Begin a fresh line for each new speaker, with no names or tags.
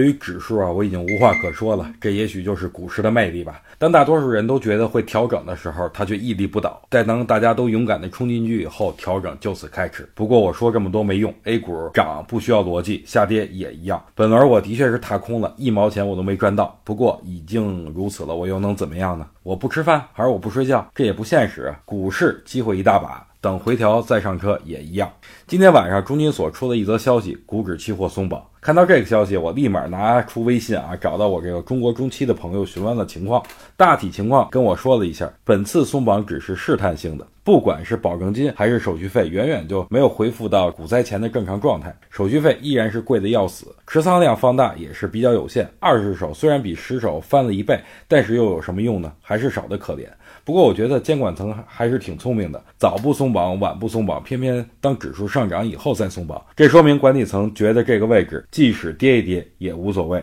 对于指数啊，我已经无话可说了。这也许就是股市的魅力吧。当大多数人都觉得会调整的时候，它却屹立不倒。在当大家都勇敢地冲进去以后，调整就此开始。不过我说这么多没用，A 股涨不需要逻辑，下跌也一样。本轮我的确是踏空了，一毛钱我都没赚到。不过已经如此了，我又能怎么样呢？我不吃饭，还是我不睡觉？这也不现实。股市机会一大把。等回调再上车也一样。今天晚上中金所出了一则消息，股指期货松绑。看到这个消息，我立马拿出微信啊，找到我这个中国中期的朋友询问了情况。大体情况跟我说了一下，本次松绑只是试探性的，不管是保证金还是手续费，远远就没有恢复到股灾前的正常状态。手续费依然是贵的要死，持仓量放大也是比较有限。二十手虽然比十手翻了一倍，但是又有什么用呢？还是少的可怜。不过我觉得监管层还是挺聪明的，早不松绑，晚不松绑，偏偏当指数上涨以后再松绑，这说明管理层觉得这个位置即使跌一跌也无所谓。